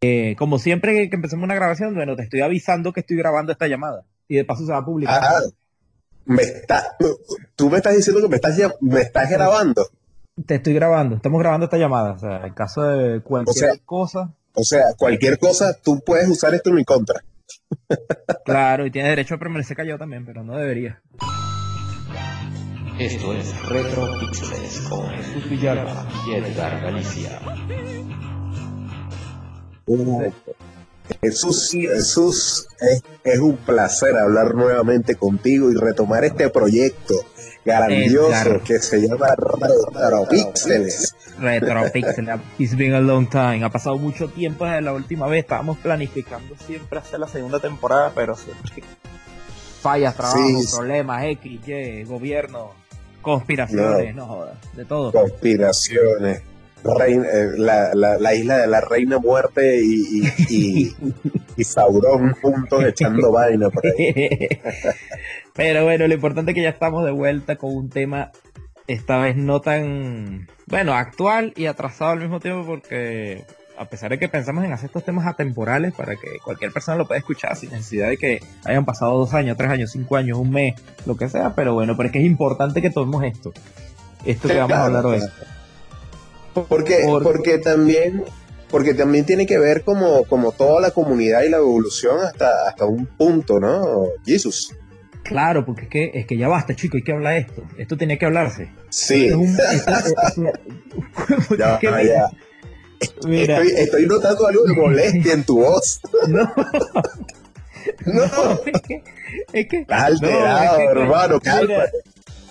Eh, como siempre que empecemos una grabación, bueno, te estoy avisando que estoy grabando esta llamada y de paso se va a publicar. Ah, me está, tú me estás diciendo que me estás, me estás grabando. Te estoy grabando, estamos grabando esta llamada. O sea, en caso de cualquier cosa. O sea, cualquier cosa, tú puedes usar esto en mi contra. Claro, y tienes derecho a permanecer callado también, pero no debería. Esto es Retro Pixels con Jesús Villalba y Edgar Galicia. Jesús, Jesús es, un placer hablar nuevamente contigo y retomar este proyecto grandioso que se llama Retropixels. Retropixels, it's been a long time. Ha pasado mucho tiempo desde la última vez. Estábamos planificando siempre hacer la segunda temporada, pero siempre fallas, trabajo, problemas, X, Y, gobierno, conspiraciones, no, jodas, de todo. Conspiraciones. Eh, la, isla de la reina muerte y, y, y, Sauron juntos echando vaina por ahí. Pero bueno, lo importante es que ya estamos de vuelta con un tema esta vez no tan, bueno, actual y atrasado al mismo tiempo porque a pesar de que pensamos en hacer estos temas atemporales para que cualquier persona lo pueda escuchar sin necesidad de que hayan pasado dos años, tres años, cinco años, un mes, lo que sea, pero bueno, pero es que es importante que tomemos esto, esto que vamos a hablar hoy. Porque, porque también porque también tiene que ver como, como toda la comunidad y la evolución hasta, hasta un punto, ¿no? Jesús. Claro, porque es que, es que ya basta, chico, hay que hablar esto. Esto tiene que hablarse. Sí. Mira. Estoy, notando algo de molestia en tu voz. No. no. es que. Es que alterado, hermano, cálmate.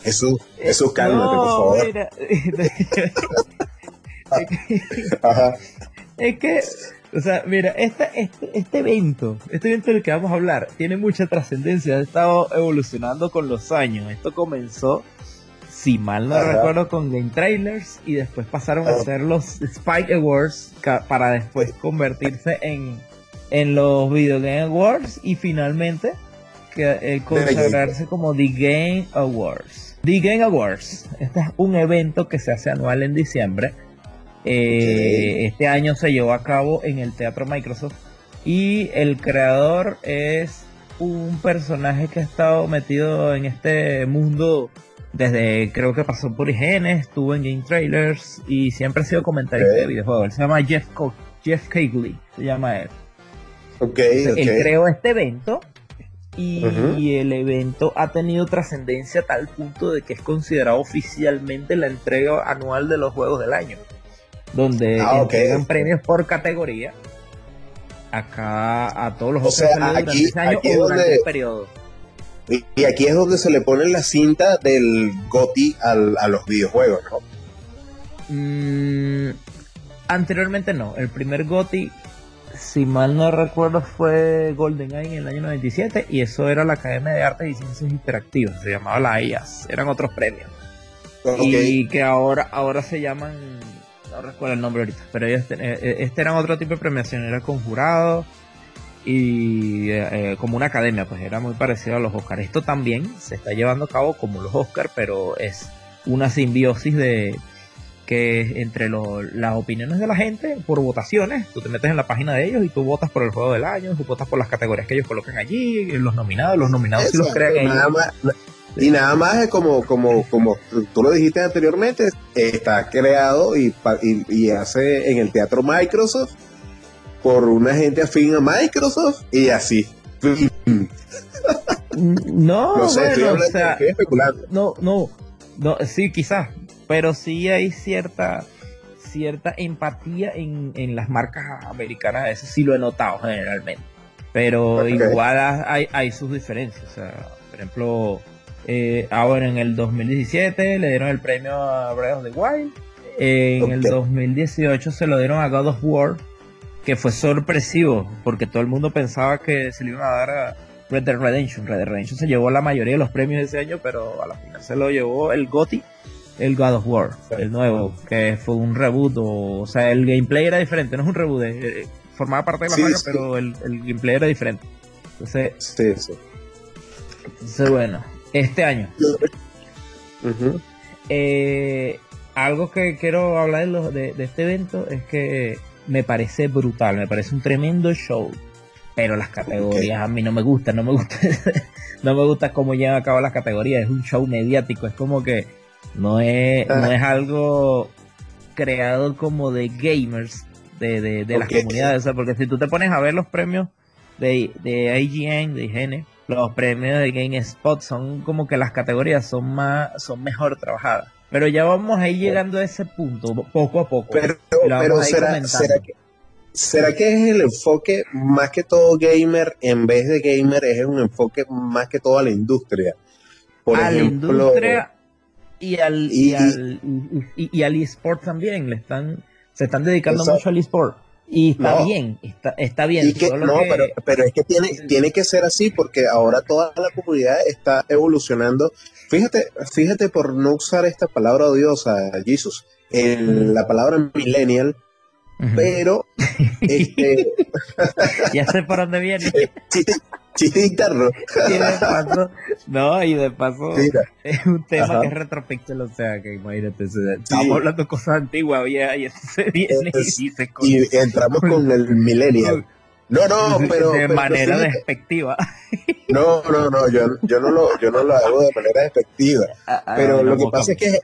Jesús, Jesús, cálmate, por favor. Mira. Es que, o sea, mira, este, este, evento, este evento del que vamos a hablar, tiene mucha trascendencia, ha estado evolucionando con los años. Esto comenzó, si mal no recuerdo, con Game Trailers y después pasaron a ah. ser los Spike Awards para después convertirse en, en los Video Game Awards y finalmente eh, consagrarse como The Game Awards. The Game Awards, este es un evento que se hace anual en diciembre eh, este año se llevó a cabo en el Teatro Microsoft y el creador es un personaje que ha estado metido en este mundo desde creo que pasó por IGN, estuvo en Game Trailers y siempre ha sido comentarista de videojuegos. se llama Jeff, Jeff Keighley, se llama él. Él creó este evento y, el evento ha tenido trascendencia a tal punto de que es considerado oficialmente la entrega anual de los juegos del año donde ah, entregan premios por categoría acá a todos los o sea, aquí, aquí es donde, periodo. Y, aquí es donde se le pone la cinta del GOTI a los videojuegos, ¿no? Mm, anteriormente no, el primer GOTI, si mal no recuerdo, fue GoldenEye en el año 97 y eso era la Academia de Artes y Ciencias Interactivas, se llamaba la IAS, eran otros premios. Y que ahora, ahora se llaman no recuerdo el nombre ahorita, pero este, eh, eh, este era otro tipo de premiación, era con jurado y eh, como una academia, pues era muy parecido a los Oscars. Esto también se está llevando a cabo como los Oscars, pero es una simbiosis de que entre las opiniones de la gente por votaciones, tú te metes en la página de ellos y tú votas por el juego del año, tú votas por las categorías que ellos colocan allí, los nominados, los nominados si los crean ellos. Y nada más es como, como, como tú lo dijiste anteriormente, está creado y, y, hace en el teatro Microsoft por una gente afín a Microsoft y así. No, no sé, bueno, o sea, No, no, no, sí, quizás, pero sí hay cierta cierta empatía en, en las marcas americanas, eso sí lo he notado generalmente. Pero igual hay, hay sus diferencias. O sea, por ejemplo, eh, ahora en el 2017 le dieron el premio a Breath of the Wild. En el 2018 se lo dieron a God of War, que fue sorpresivo, porque todo el mundo pensaba que se le iban a dar a Red Dead Redemption. Red Dead Redemption se llevó la mayoría de los premios de ese año, pero a la final se lo llevó el GOTY, el God of War, el nuevo, que fue un reboot. O, sea, el gameplay era diferente, no es un reboot, eh, eh, formaba parte de la sí, pero el, gameplay era diferente. Entonces, sí, sí. Entonces, bueno, este año. Eh, algo que quiero hablar de, este evento es que me parece brutal, me parece un tremendo show. Pero las categorías a mí no me gustan, no me gusta, no me gusta cómo llevan a cabo las categorías. Es un show mediático, es como que no es, no es algo creado como de gamers de, de, de las comunidades. O sea, porque si tú te pones a ver los premios de, de IGN, de IGN, los premios de GameSpot son como que las categorías son más, son mejor trabajadas. Pero ya vamos a ir llegando a ese punto, poco a poco. Pero, pero será, será, que, ¿será que es el enfoque más que todo gamer en vez de gamer es un enfoque más que todo a la industria? Por a ejemplo, la industria y al, y, al, y, al eSport también, le están, se están dedicando mucho al eSport. Y está bien, está, está bien. no, Pero, pero es que tiene, tiene que ser así porque ahora toda la comunidad está evolucionando Fíjate, fíjate por no usar esta palabra odiosa, Jesus, en la palabra millennial, pero este ya sé por dónde viene. chiste interno. Y de paso, no, y de paso es un tema que es retropixel, o sea que imagínate, estamos hablando de cosas antiguas y eso se viene y, y entramos con el millennial. No, no, pero. De manera despectiva. No, no, no, yo, yo, no lo, yo no lo hago de manera despectiva. Ah, ah, pero lo que pasa es que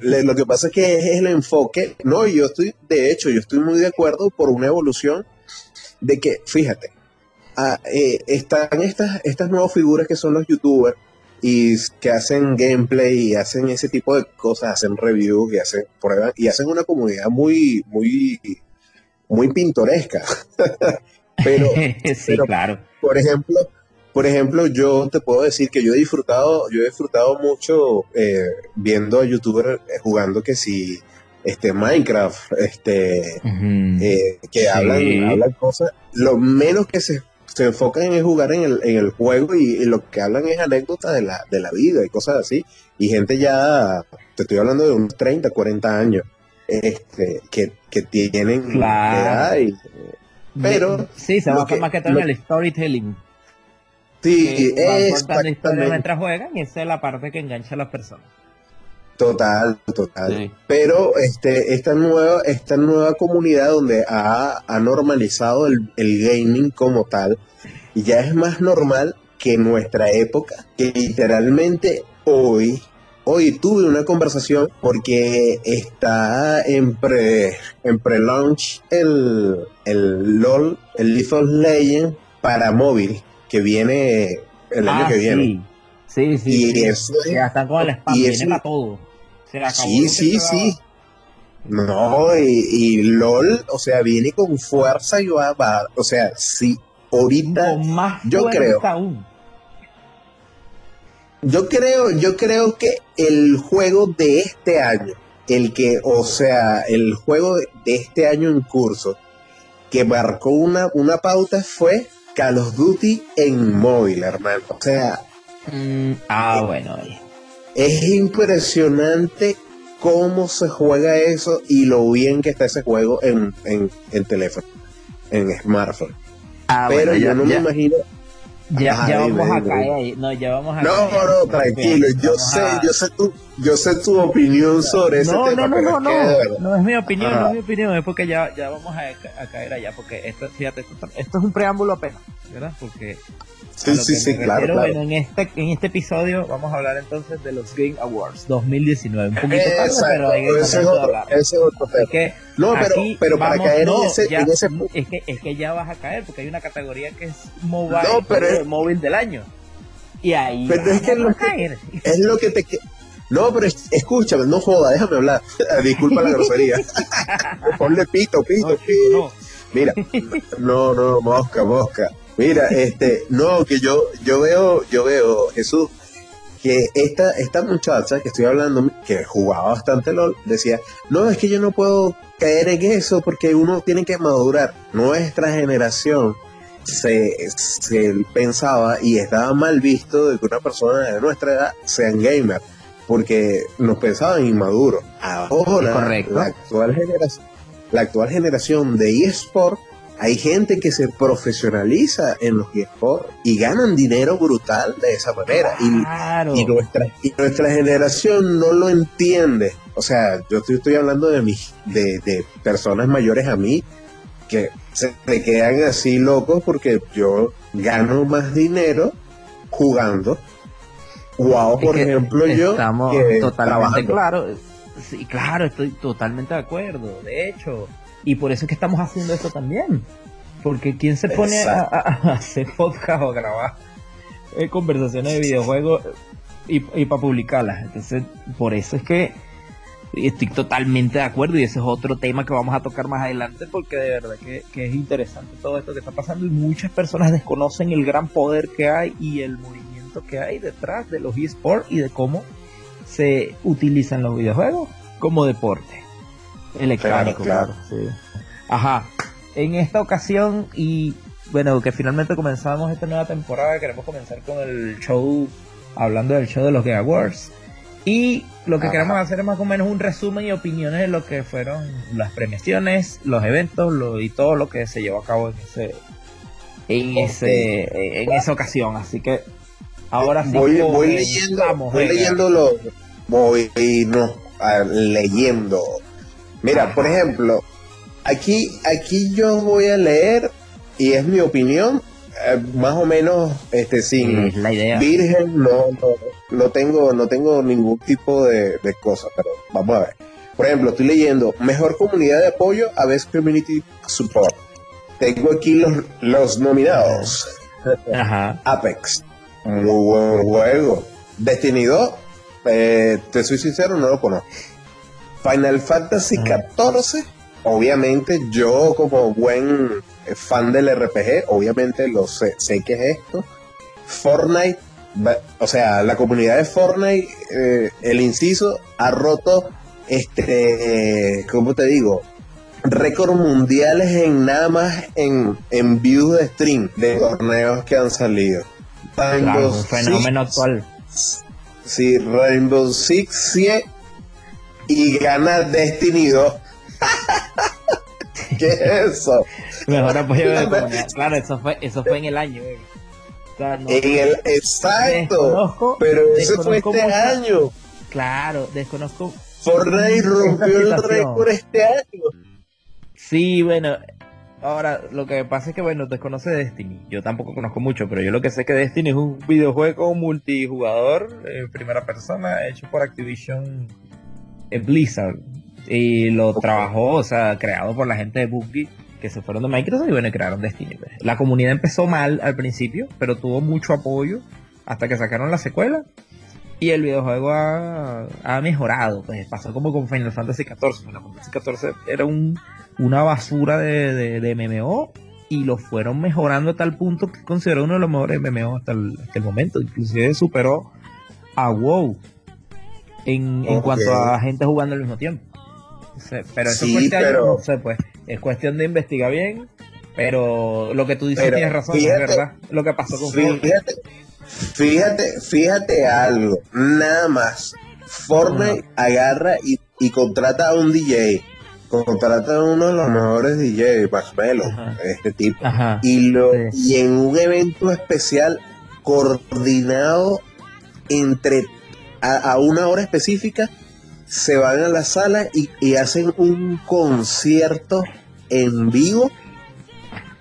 lo que pasa es que es el enfoque. No, yo estoy, de hecho, yo estoy muy de acuerdo por una evolución de que, fíjate, ah, eh, están estas, estas nuevas figuras que son los youtubers y que hacen gameplay y hacen ese tipo de cosas, hacen reviews y hacen pruebas y hacen una comunidad muy, muy, muy pintoresca. Pero, sí, claro. Por ejemplo, por ejemplo, yo te puedo decir que yo he disfrutado, yo he disfrutado mucho eh, viendo a youtubers eh, jugando que si este Minecraft, este eh, que hablan, hablan cosas, lo menos que se, se enfocan en jugar en el, en el juego y, lo que hablan es anécdotas de la, de la vida y cosas así. Y gente ya, te estoy hablando de unos 30, 40 años, este, que, que tienen edad y, pero. Sí, se va más que todo en el storytelling. Sí, es. mientras juegan y esa es la parte que engancha a las personas. Total, total. Pero este, esta nueva, esta nueva comunidad donde ha, normalizado el, el, gaming como tal, y ya es más normal que en nuestra época, que literalmente hoy Hoy tuve una conversación porque está en pre en pre-launch el, el LOL, el League of Legends para móvil, que viene el año ah, que viene. Sí, sí. Y eso ya está con el spam, viene para todo. Sí, sí, sí. No, y, LOL, o sea, viene con fuerza y va, va o sea, sí, ahorita más yo creo. Aún yo creo, yo creo que el juego de este año, el que, o sea, el juego de este año en curso, que marcó una, una pauta fue Call of Duty en móvil, hermano. O sea. Mm, ah, bueno. Es impresionante cómo se juega eso y lo bien que está ese juego en, en, teléfono, en smartphone. Ah, Pero yo no me imagino ya, ya vamos a caer ahí. No, ya vamos a No, caer. no, tranquilo. Yo sé, yo sé tu, yo sé tu opinión sobre ese tema. No, no, no, no. No es mi opinión, no es mi opinión. Es porque ya, ya vamos a, a caer allá. Porque esto, fíjate, esto, esto es un preámbulo apenas, ¿verdad? Porque Sí, sí, sí, claro, Bueno, en este, en este episodio vamos a hablar entonces de los Game Awards 2019. Un poquito tarde, pero hay que ese, es otro, ese es otro tema. No, pero, pero para caer en, ese, ya, en ese es que, es que ya vas a caer porque hay una categoría que es mobile, no, pero es, móvil del año. Y ahí pero es que, lo que es lo que te no, pero escúchame, no joda, déjame hablar. Disculpa la grosería. Ponle pito, pito, pito. Mira, no, no, mosca, mosca. Mira, este, no, que yo, yo veo, yo veo, Jesús, que esta, esta muchacha que estoy hablando, que jugaba bastante LOL, decía, no, es que yo no puedo caer en eso porque uno tiene que madurar. Nuestra generación se, se pensaba y estaba mal visto de que una persona de nuestra edad sea gamer, porque nos pensaban inmaduros. Ahora, la actual generación, la actual generación de eSport hay gente que se profesionaliza en los eSports y ganan dinero brutal de esa manera. Y, nuestra, y nuestra generación no lo entiende. O sea, yo estoy, estoy hablando de, mis, de, de personas mayores a mí que se te quedan así locos porque yo gano más dinero jugando. Wow, por ejemplo, yo. Estamos totalmente claros. Sí, claro, estoy totalmente de acuerdo. De hecho, y por eso es que estamos haciendo esto también. Porque ¿quién se pone a, hacer podcast o a grabar eh, conversaciones de videojuegos y, para publicarlas? Entonces, por eso es que estoy totalmente de acuerdo y ese es otro tema que vamos a tocar más adelante porque de verdad que, que, es interesante todo esto que está pasando y muchas personas desconocen el gran poder que hay y el movimiento que hay detrás de los esports y de cómo se utilizan los videojuegos como deporte electrónico. Claro, Ajá. En esta ocasión y bueno, que finalmente comenzamos esta nueva temporada, queremos comenzar con el show, hablando del show de los Game Awards. Y lo que queremos hacer es más o menos un resumen y opiniones de lo que fueron las premiaciones, los eventos lo, y todo lo que se llevó a cabo en ese en ese en esa ocasión. Así que ahora sí voy, leyendo, voy leyendo lo voy no, leyendo Mira, por ejemplo, aquí, aquí yo voy a leer, y es mi opinión, eh, más o menos este sin la idea. virgen, no, no, tengo, no tengo ningún tipo de, de cosa, pero vamos a ver. Por ejemplo, estoy leyendo Mejor Comunidad de Apoyo a Best Community Support. Tengo aquí los, los nominados. Ajá. Apex. Muy buen juego. Destiny 2. Eh, te soy sincero, no lo conozco. Final Fantasy XIV, obviamente yo como buen fan del RPG, obviamente lo sé, sé que es esto. Fortnite, o sea, la comunidad de Fortnite, eh, el inciso, ha roto, este, ¿cómo te digo? Récord mundiales en nada más en, en views de stream de torneos que han salido. Claro, fenómeno actual. Sí, Rainbow Six y gana Destiny 2. ¿Qué es eso? Mejor apoyo de comunidad. Claro, eso fue, eso fue en el año. Eh. en el, exacto. pero eso fue este año. Claro, desconozco. Fortnite rompió el récord este año. Sí, bueno, Ahora, lo que pasa es que, bueno, desconoce Destiny. Yo tampoco conozco mucho, pero yo lo que sé es que Destiny es un videojuego multijugador en primera persona hecho por Activision Blizzard y lo trabajó, o sea, creado por la gente de Bungie que se fueron de Microsoft y bueno, crearon Destiny. La comunidad empezó mal al principio, pero tuvo mucho apoyo hasta que sacaron la secuela y el videojuego ha, mejorado. Pues pasó como con Final Fantasy XIV. Final Fantasy XIV era un, una basura de, de, MMO y lo fueron mejorando a tal punto que consideró uno de los mejores MMO hasta el, hasta el momento. Inclusive superó a WoW en, en cuanto a gente jugando al mismo tiempo. pero eso es no sé, pues, es cuestión de investigar bien, pero lo que tú dices tienes razón, es verdad, lo que pasó con fíjate, fíjate, fíjate algo, nada más, Fortnite agarra y, y, contrata a un DJ, contrata a uno de los mejores DJ, Marshmello, este tipo, y, lo, y en un evento especial coordinado entre a, una hora específica, se van a la sala y, hacen un concierto en vivo,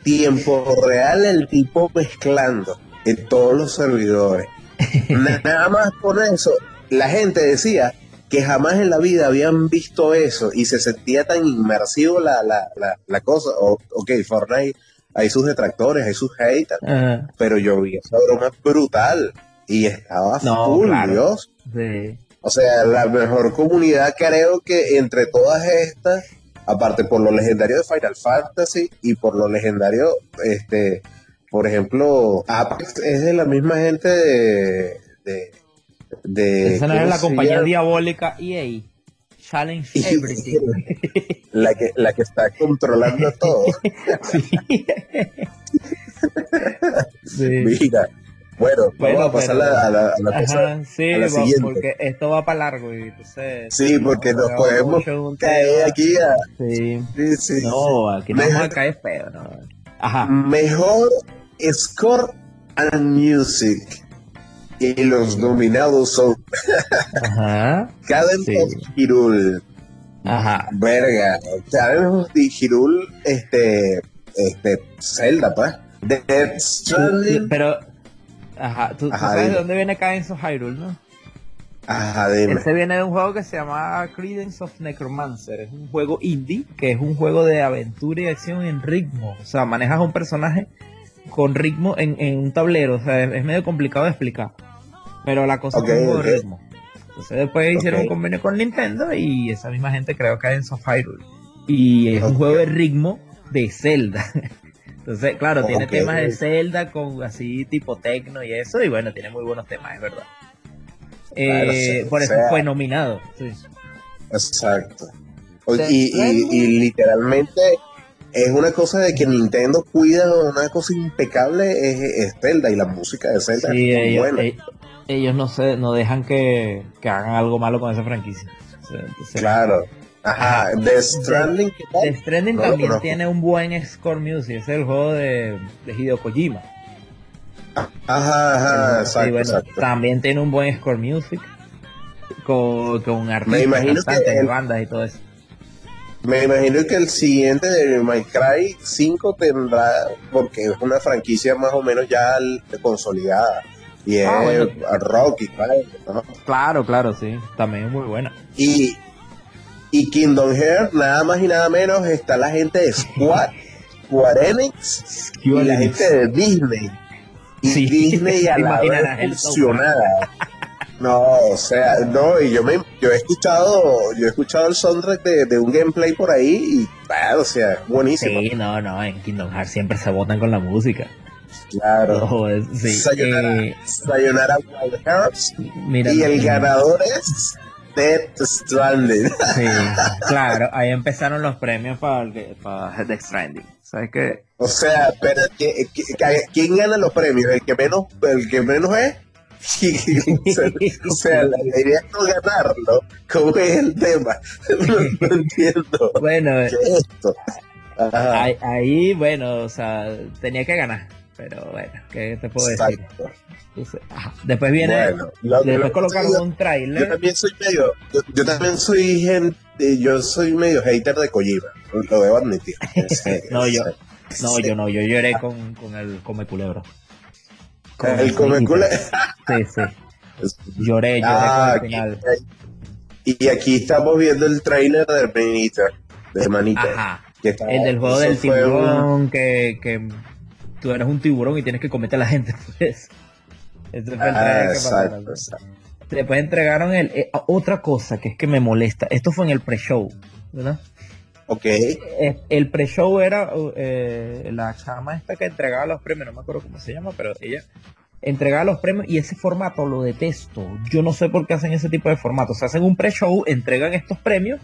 tiempo real, el tipo mezclando en todos los servidores. Nada más por eso, la gente decía que jamás en la vida habían visto eso y se sentía tan inmersivo la, la, la, cosa. ok, Fortnite, hay sus detractores, hay sus haters, pero yo vi esa broma brutal y estaba full, Dios. O sea, la mejor comunidad creo que entre todas estas, aparte por lo legendario de Final Fantasy y por lo legendario, este, por ejemplo, Apex es de la misma gente de... de, Esa no es la compañía diabólica EA. Challenge Everything. la, que, la que está controlando todo. Mira, bueno, vamos a pasar a la, a la, sí, a siguiente. porque esto va para largo y entonces, Sí, porque nos podemos caer aquí a... Sí. sí, sí. No, aquí no vamos a caer feo, ¿no? Ajá. Mejor Score and Music. Y los nominados son Ajá. Caden sí. Kirul, Ajá. Verga. Sabemos de Hirul, este, este, Zelda, pues. Death Stranding. Pero, ajá, tú, sabes de dónde viene Cadence of Hyrule, ¿no? Ajá, dime. Ese viene de un juego que se llama Credence of Necromancer. Es un juego indie, que es un juego de aventura y acción en ritmo. O sea, manejas a un personaje con ritmo en, en un tablero. O sea, es, es medio complicado de explicar. Pero la cosa es un juego de ritmo. Entonces después hicieron un convenio con Nintendo y esa misma gente creó Cadence of Hyrule. Y es un juego de ritmo de Zelda. Entonces, claro, tiene temas de Zelda con así tipo tecno y eso. Y bueno, tiene muy buenos temas, es verdad. Claro, Eh, sí, por o eso sea- fue nominado. sí. Exacto. Y, y, y literalmente es una cosa de que Nintendo cuida una cosa impecable es, es Zelda y la música de Zelda Sí, es muy ellos, buena. eh, ellos no se, no dejan que, que hagan algo malo con esa franquicia. Claro. Ajá. The Stranding. Death Stranding No también tiene un buen score music, es el juego de, de Hideo Kojima. Ajá, ajá, Sí, exacto, bueno, exacto. También tiene un buen score music con, con artistas, imagino que cantantes, el- bandas y todo eso. Me imagino que el siguiente de My Cry 5 tendrá, porque es una franquicia más o menos ya consolidada. Y es Ah, bueno. a rock y tal, ¿no? Claro, claro, sí, también es muy buena. Y, y Kingdom Hearts, nada más y nada menos, está la gente de Squad, Square Enix y la gente de Disney. Y Sí, Disney a la vez fusionada. No, o sea, no, y yo me yo he escuchado, yo he escuchado el soundtrack de, de un gameplay por ahí y claro, o sea, buenísimo. Sí, no, no, en Kingdom Hearts siempre se votan con la música. Claro. No, es- sí, Sayonara, eh, Sayonara Wild Hearts mira, y el ganador es Death Stranding. Sí, claro, ahí empezaron los premios para para Death Stranding. ¿Sabes qué? O sea, pero ¿qué- qué- qué- ¿quién gana los premios? El que menos, el que menos es. o sea, la idea es no ganarlo. ¿Cómo es el tema? No, no entiendo. Bueno, ¿Qué es esto? Ahí, ahí, bueno, o sea, tenía que ganar. Pero bueno, ¿qué te puedo decir? Entonces, ajá. Después viene, Bueno, lo- después lo- colocaron yo, un yo trailer. también soy medio, yo, yo también soy gente, yo soy medio hater de Kojima, lo debo admitir. No, yo-. No, yo no, yo lloré con, con el Come Culebro. El come cule- Sí, sí. Lloré, lloré Ah, con el final. Y aquí estamos viendo el trailer de Terminator, de Manita. Ajá. que El del juego del un- tiburón, que, que tú eres un tiburón y tienes que cometer a la gente, pues. Fue Ah, exacto, exacto. Después entregaron el, eh, otra cosa que es que me molesta. Esto fue en el pre-show, ¿verdad? Ok, Eh, El pre-show era eh, la chama esta que entregaba los premios, no me acuerdo cómo se llama, pero ella entregaba los premios y ese formato lo detesto. Yo no sé por qué hacen ese tipo de formato. Se hacen un pre-show, entregan estos premios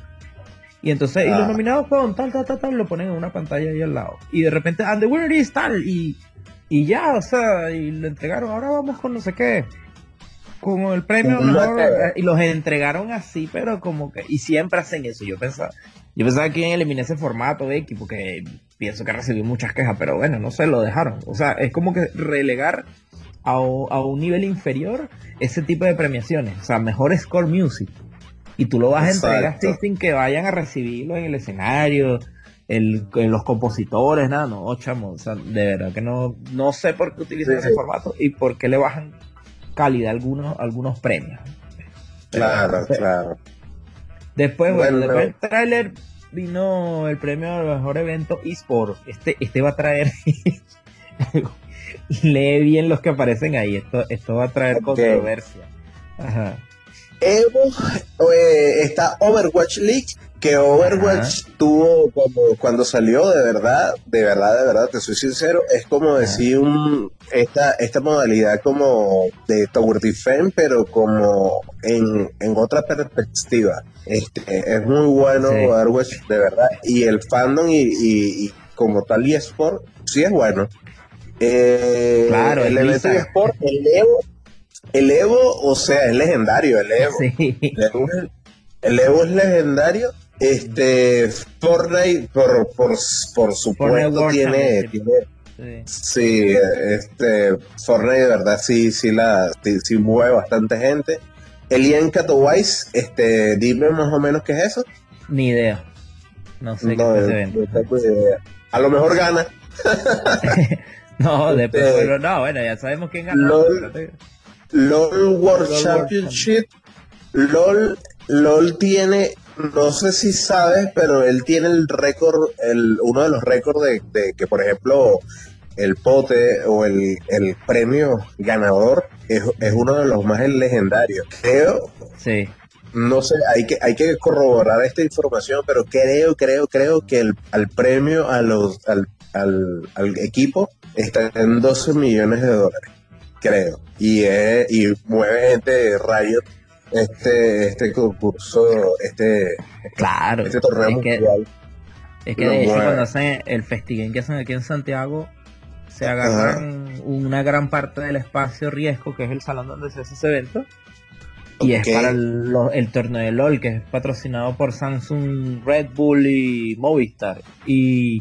y entonces y los Ah. nominados son tal, tal, tal, tal, lo ponen en una pantalla ahí al lado. Y de repente, and the winner is tal, y, y ya, o sea, y lo entregaron. Ahora vamos con no sé qué. Con el premio mejor, eh, y los entregaron así, pero como que, y siempre hacen eso. Yo pensaba, yo pensaba que eliminé ese formato X porque pienso que recibí muchas quejas, pero bueno, no sé, lo dejaron. O sea, es como que relegar a, a un nivel inferior ese tipo de premiaciones. O sea, mejor score music. Y tú lo vas a entregar Exacto. sin que vayan a recibirlo en el escenario, el, en los compositores, nada, no, chamo. O sea, de verdad que no, no sé por qué utilizan Sí, ese sí. formato y por qué le bajan calidad a algunos, algunos premios. claro, claro. Después, bueno, Bueno. después del tráiler vino el premio al mejor evento eSport. Este, este va a traer. Lee bien los que aparecen ahí. Esto, esto va a traer controversia. Ajá. Evo, eh, está Overwatch League, que Overwatch tuvo cuando, cuando salió, de verdad, de verdad, de verdad, te soy sincero, es como decir un, esta, esta modalidad como de Tower Defense, pero como en, en otra perspectiva. Este, es muy bueno Sí. Overwatch, de verdad, y el fandom y, y, y como tal eSport, sí es bueno. Eh, Claro, el evento eSport, el Evo, el Evo, o sea, es legendario, el Evo. Sí. El Evo, es- el Evo es legendario. Este Fortnite, por, por, por supuesto, tiene, tiene. Sí. Sí, este Fortnite de verdad sí, sí la sí, sí mueve bastante gente. Elian Katowice, este, dime más o menos qué es eso. Ni idea. No sé qué es ese no evento. tengo idea. A lo mejor gana. No, después, Este- bueno, no, bueno, ya sabemos quién. LOL. LOL World LOL Championship. LOL, LOL tiene, no sé si sabes, pero él tiene el récord, el, uno de los récords de, de que, por ejemplo, el pote o el, el premio ganador es, es uno de los más legendarios. Creo, Sí. no sé, hay que, hay que corroborar esta información, pero creo, creo, creo que el, al premio a los, al, al, al equipo está en 12 millones de dólares, creo. Y, es- y mueve gente de Riot este, este concurso, este, Claro. este torneo es que, mundial. es que de hecho mueve. cuando hacen el festival que hacen aquí en Santiago, se agarran una gran parte del espacio riesgo, que es el salón donde se hace ese evento. Y es para el, torneo de LOL, que es patrocinado por Samsung, Red Bull y Movistar. Y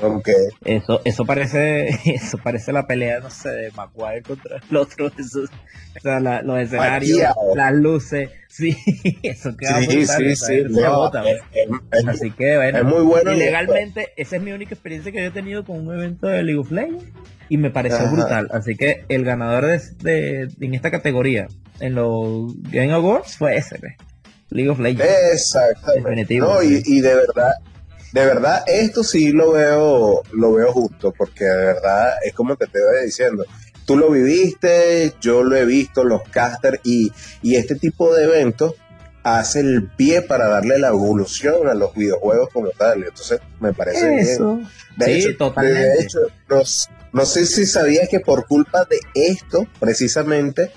eso eso parece eso parece la pelea, no sé, de Maguire contra el otro. Eso, o sea, la- los escenarios, las luces. Sí, eso queda Sí, sí, sí. se no, bota, es, es- es- Así que bueno. es muy bueno. Y legalmente, esa es mi única experiencia que yo he tenido con un evento de League of Legends y me pareció Ajá. brutal. Así que el ganador de, de- en esta categoría en los Game Awards fue ese, ve. League of Legends. Exactamente. Definitivo, No, y, y de verdad, de verdad, esto sí lo veo, lo veo justo, porque de verdad es como te estoy diciendo. Tú lo viviste, yo lo he visto, los casters, y, y este tipo de eventos hace el pie para darle la evolución a los videojuegos como tal. Entonces, me parece bien. De Sí, hecho, totalmente. de hecho, no, no sé si sabías que por culpa de esto, precisamente,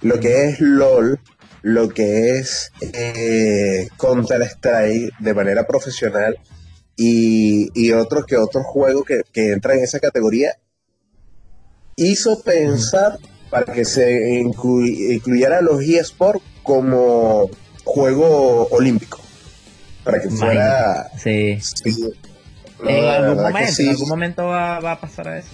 lo que es LOL, lo que es eh, Counter-Strike de manera profesional y, y otros que otros juegos que, que entran en esa categoría, hizo pensar para que se inclu- incluyera a los eSports como juego olímpico. Para que fuera... Sí. sí, no, en algún momento, sí. en algún momento va, va a pasar a eso.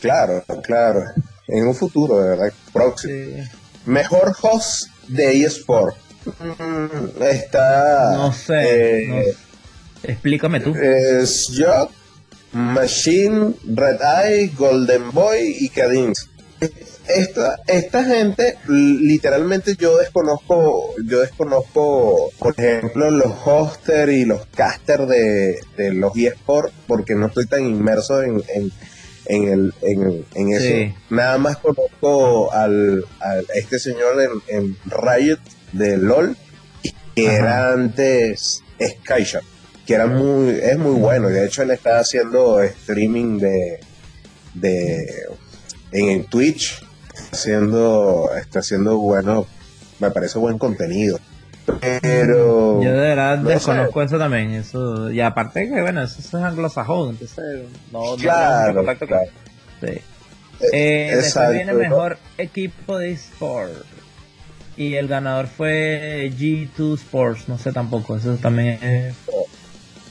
Claro, claro. En un futuro, de verdad, próximo. Sí. Mejor host de eSport. Mm, Está. No sé. eh, no sé. Explícame tú. Es Jock, Machine, Red Eye, Golden Boy y Cadence. Esta, esta gente, literalmente yo desconozco, yo desconozco, por ejemplo, los hosters y los casters de, de los eSports, porque no estoy tan inmerso en, en, en, el, en, en eso. Sí. Nada más conozco al, al- a este señor en, en Riot de LOL, que Ajá. era antes Skyshot, que era muy, es muy bueno, y de hecho él está haciendo streaming de, de en, Twitch, haciendo, está haciendo bueno, me parece buen contenido. Pero Yo de verdad no desconozco eso también. Eso, y aparte que, bueno, eso es anglosajón, entonces no, no Claro, tengo contacto con- claro. Sí. Eh, después viene ¿no? mejor equipo de sport. Y el ganador fue G2 Sports, no sé tampoco, eso también es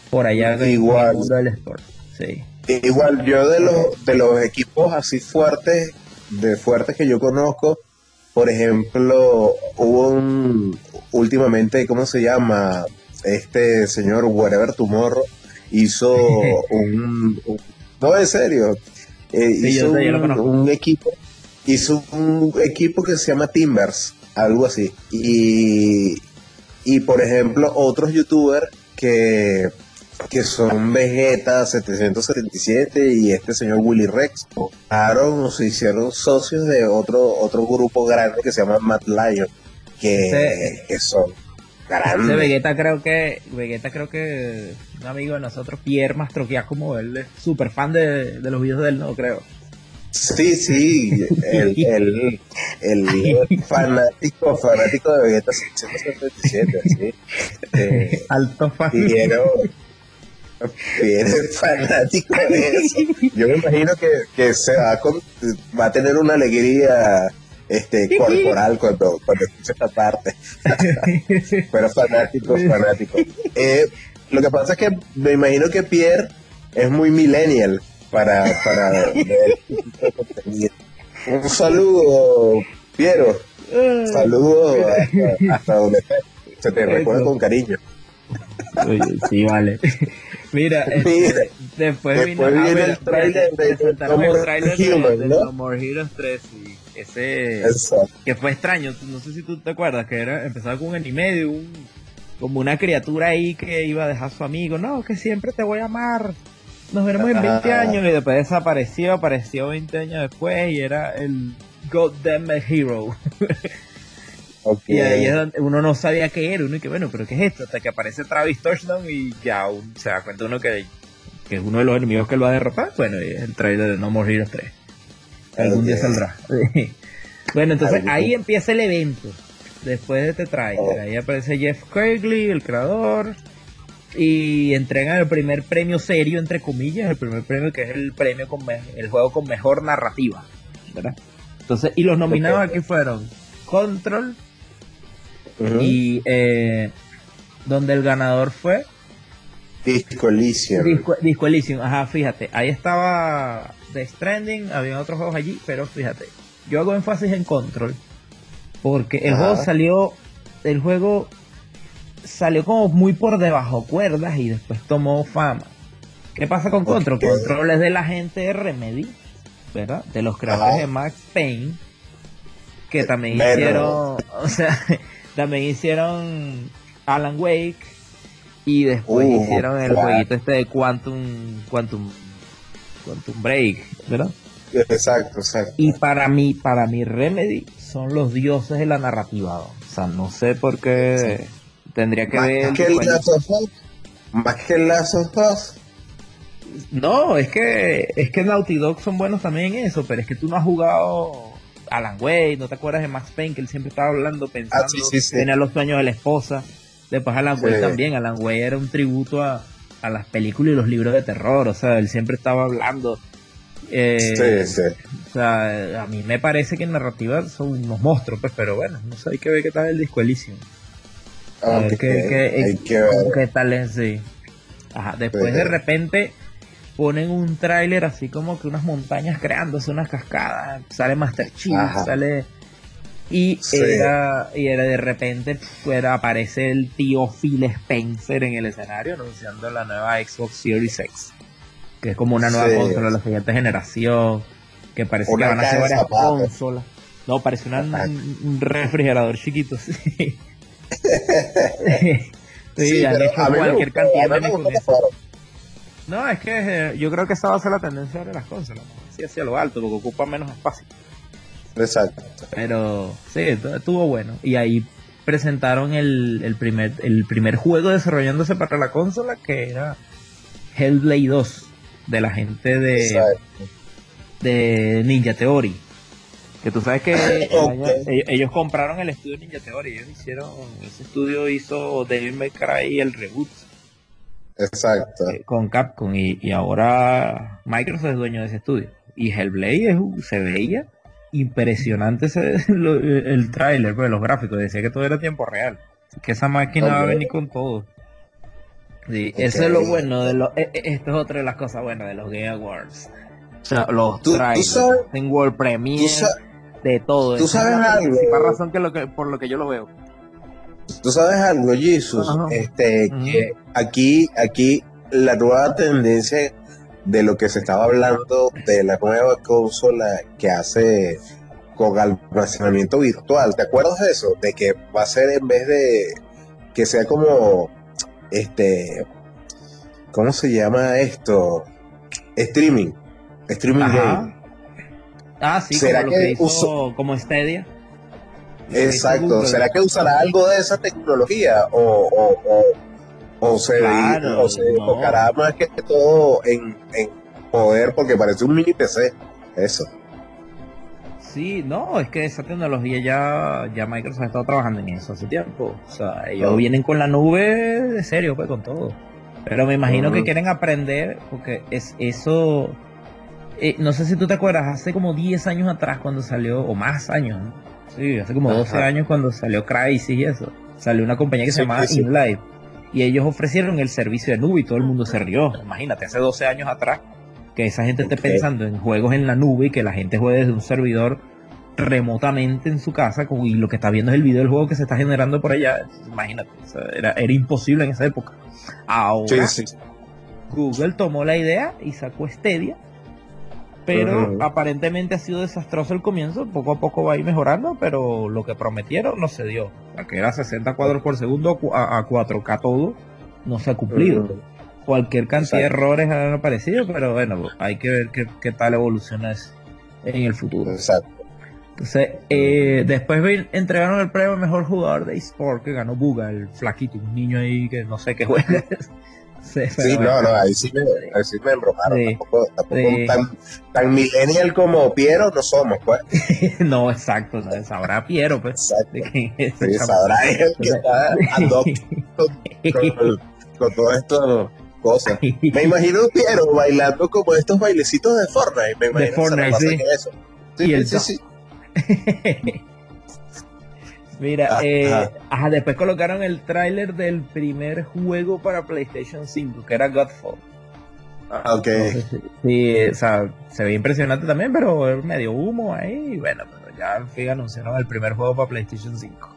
por allá del Igual. mundo del sport. Sí. Igual yo de los de los equipos así fuertes, de fuertes que yo conozco, por ejemplo, hubo un últimamente, ¿cómo se llama? Este señor Wherever Tomorrow hizo un, un- no en serio, eh, Sí, hizo sé, un, un equipo, hizo un equipo que se llama Timbers, algo así. Y, y por ejemplo, otros youtubers que que son Vegeta 777 y este señor Willy Rex, votaron o se hicieron socios de otro otro grupo grande que se llama Mad Lion, que, Ese- que son Ese grandes. Vegeta creo que, Vegeta creo que un amigo de nosotros, Pierre Mastroquiasco, él es súper fan de, de los videos de él, no creo. Sí, sí, el, el, el fanático, fanático de Vegeta 777, sí. Eh, Alto fan. Piero, Piero es fanático de eso. Yo me imagino que, que se va a, con- va a tener una alegría este corporal cuando, cuando escuche esta parte. Pero fanático, fanático. Eh, lo que pasa es que me imagino que Pierre es muy millennial para, para ver este. Un saludo, Piero. Saludo hasta, hasta donde estés. Se te recuerda con cariño. Sí, vale. Mira, este, después, vino, Después a viene ver, el tráiler de presentaron No el More tráiler de, Heroes, de ¿no? No More Heroes 3 y ese Exacto. que fue extraño, no sé si tú te acuerdas que era empezaba con un anime de un como una criatura ahí que iba a dejar a su amigo, no, que siempre te voy a amar. Nos veremos en 20 Ah. años y después desapareció, apareció 20 años después y era el Goddamn Hero. Y ahí es donde uno no sabía qué era, uno y que bueno, pero qué es esto, hasta que aparece Travis Touchdown y ya un- se da cuenta uno que, que es uno de los enemigos que lo va a derrotar. Bueno, y es el trailer de No More Heroes 3. Algún día saldrá. bueno, entonces ahí empieza el evento. Después de este trailer, Oh. ahí aparece Jeff Keighley, el creador, y entregan el primer premio serio, entre comillas, el primer premio que es el premio con el juego con mejor narrativa, ¿verdad? Entonces, y los nominados aquí fueron Control, Y eh, donde el ganador fue Disco Elysium. Disco, Disco Elysium. Ajá, fíjate, ahí estaba The Stranding, había otros juegos allí, pero fíjate, yo hago énfasis en Control, porque el Ajá. juego salió, el juego salió como muy por debajo cuerdas y después tomó fama. ¿Qué pasa con Control? Control es de la gente de Remedy, ¿verdad? De los creadores Ajá. de Max Payne, que también hicieron, o sea, también hicieron Alan Wake y después Uh, hicieron el claro. jueguito este de Quantum, Quantum, Quantum Break, ¿verdad? Exacto, exacto. Y para mí, para mí Remedy son los dioses de la narrativa. O sea, no sé por qué tendría que más ver. que el of. Más que el Last of Us. No, es que es que Naughty Dog son buenos también en eso, pero es que tú no has jugado Alan Wake, no te acuerdas de Max Payne que él siempre estaba hablando, pensando, Ah, sí, sí, sí. tenía los sueños de la esposa. Después Alan Wake Sí. también, Alan Wake era un tributo a, a las películas y los libros de terror, o sea, él siempre estaba hablando. eh, sí, sí. O sea, a mí me parece que en narrativa son unos monstruos, pues, pero bueno, no sé, hay que ver qué tal el disco Elysium. A ver qué, qué- hay que ver. qué tal es, sí. Ajá, después de repente ponen un tráiler así como que unas montañas creándose, unas cascadas, sale Master Chief, Ajá. sale... Y Sí. era, y era de repente fuera, aparece el tío Phil Spencer en el escenario anunciando la nueva Xbox Series X, que es como una nueva Sí. consola de la siguiente generación, que parece Una que van a de varias consolas. No, parece una- un, un refrigerador chiquito, sí. sí, Sí, han hecho cualquier gustó, cantidad de No, es que eh, yo creo que esa va a ser la tendencia de las consolas. Así hacia lo alto, porque ocupa menos espacio. Exacto. Pero sí, estu- estuvo bueno. Y ahí presentaron el, el primer el primer juego desarrollándose para la consola, que era Hellblade 2, de la gente de, Exacto. de Ninja Theory. Que tú sabes que año- ellos, ellos compraron el estudio Ninja Theory. Ellos hicieron, ese estudio hizo Devil May Cry el reboot Exacto. eh, con Capcom y, y ahora Microsoft es dueño de ese estudio. Y Hellblade es se veía impresionante ese, lo- el tráiler, pues, los gráficos, decía que todo era tiempo real. Que esa máquina va a venir con todo. Sí, Ok. eso es lo bueno de los... eh, eh, Esto es otra de las cosas buenas de los Game Awards. O sea, los Tú- tú trailers, sabes- en World Premiere, Tú, de todo. tú sabes es la algo. principal razón que lo que, por lo que yo lo veo. Tú sabes algo, Jesus, Ajá. este, que aquí, aquí la nueva tendencia de lo que se estaba hablando de la nueva consola que hace con almacenamiento virtual. ¿Te acuerdas de eso? De que va a ser en vez de que sea como este ¿cómo se llama esto? Streaming. Streaming Ajá. game. Ah, sí, ¿Será como lo que que hizo uso- como Stadia. Exacto. ¿Será que usará algo de esa tecnología? O, o, o, o se, Claro, o se no. enfocará más que todo en, en poder, porque parece un mini PC. Eso. Sí, no, es que esa tecnología ya, ya Microsoft ha estado trabajando en eso hace tiempo. O sea, ellos Oh. vienen con la nube de serio, pues con todo. Pero me imagino Oh. que quieren aprender, porque es eso. eh, no sé si tú te acuerdas, hace como 10 años atrás cuando salió, o más años, ¿no? Sí, hace como 12 Ajá. años cuando salió Crysis y eso. Salió una compañía que se llamaba sí, sí. InLive. Y ellos ofrecieron el servicio de nube y todo el mundo se rió. Imagínate, hace 12 años atrás, que esa gente esté pensando en juegos en la nube y que la gente juegue desde un servidor remotamente en su casa y lo que está viendo es el video del juego que se está generando por allá. Imagínate, era, era, imposible en esa época. Ahora, Google tomó la idea y sacó Stadia, pero aparentemente ha sido desastroso el comienzo, poco a poco va a ir mejorando, pero lo que prometieron no se dio. que era 60 cuadros por segundo a, 4K todo, no se ha cumplido. Cualquier cantidad de errores han aparecido, pero bueno, hay que ver qué, qué tal evoluciona eso en el futuro. Exacto. Entonces, eh, después entregaron el premio Mejor Jugador de eSport que ganó Buga, el flaquito, un niño ahí que no sé qué juega. Sí, no, no, ahí sí me, ahí sí me embromaron. tampoco, tampoco tan, tan, millennial como Piero no somos, pues. no, exacto, sabrá Piero, pues. Exacto. Sí, sabrá él que está andando con, con, todo esto cosas. Me imagino Piero bailando como estos bailecitos de Fortnite. Me imagino de Fortnite, sí. Eso. Sí, y sí, sí. Mira, ah, eh, ajá. después colocaron el tráiler del primer juego para PlayStation 5, que era Godfall. Ah, ok. sí, o sea, se ve impresionante también, pero medio humo ahí. bueno, pero ya al fin anunciaron el primer juego para PlayStation 5.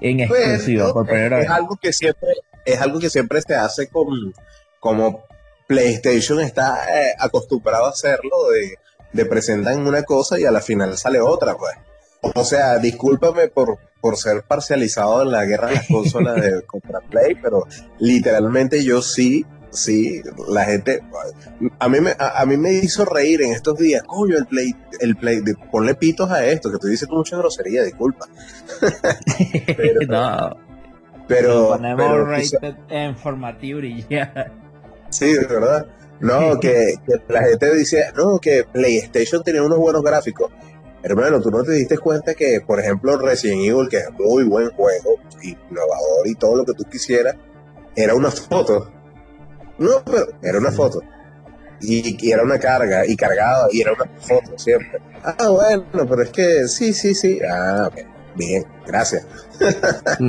En pues, exclusiva, por primera es, algo que siempre, es algo que siempre se hace con, como PlayStation está eh, acostumbrado a hacerlo, de de presentan una cosa y a la final sale otra, pues. O sea, discúlpame por, por ser parcializado en la guerra de las consolas de contra Play, pero literalmente yo sí, sí, la gente, a mí me, a, mí me hizo reír en estos días, coño, el Play, el Play, ponle pitos a esto, que tú dices mucha grosería, disculpa. pero, no. Pero, ponemos rated informativo y ya. Sí, de verdad. No, que, la gente dice, no, que PlayStation tenía unos buenos gráficos. Hermano, tú no te diste cuenta que, por ejemplo, Resident Evil, que es muy buen juego, innovador y todo lo que tú quisieras, era una foto. No, pero era una foto. Y, era una carga, y cargaba, y era una foto siempre. Ah, bueno, pero es que sí, sí, sí. Ah, bien, gracias.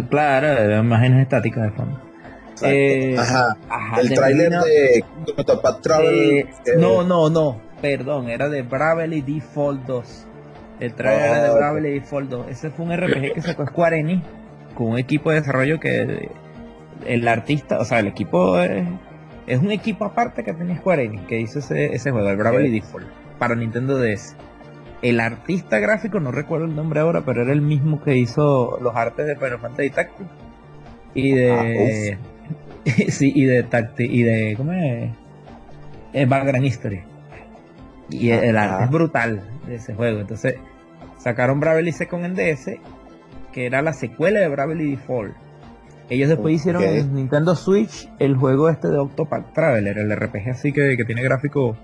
claro, imágenes estáticas de fondo. Eh, ajá. El tráiler de Travel. Eh, no, no, no. Perdón, era de Bravely Default 2. El trailer de ah, Bravely Default 2. Ese fue un RPG que sacó Square Enix con un equipo de desarrollo que el artista, o sea, el equipo es, es un equipo aparte que tenía Square Enix que hizo ese, ese juego, el Bravely Default, para Nintendo DS. El artista gráfico, no recuerdo el nombre ahora, pero era el mismo que hizo los artes de Final Fantasy Tactics y de ah, sí, y de Tacti, y de. ¿Cómo es? Es Background History. Y el arte es brutal de ese juego. Entonces, sacaron Bravely Second en DS, que era la secuela de Bravely Default. Ellos después hicieron en Nintendo Switch el juego este de Octopath Traveler, el RPG así que, que tiene gráfico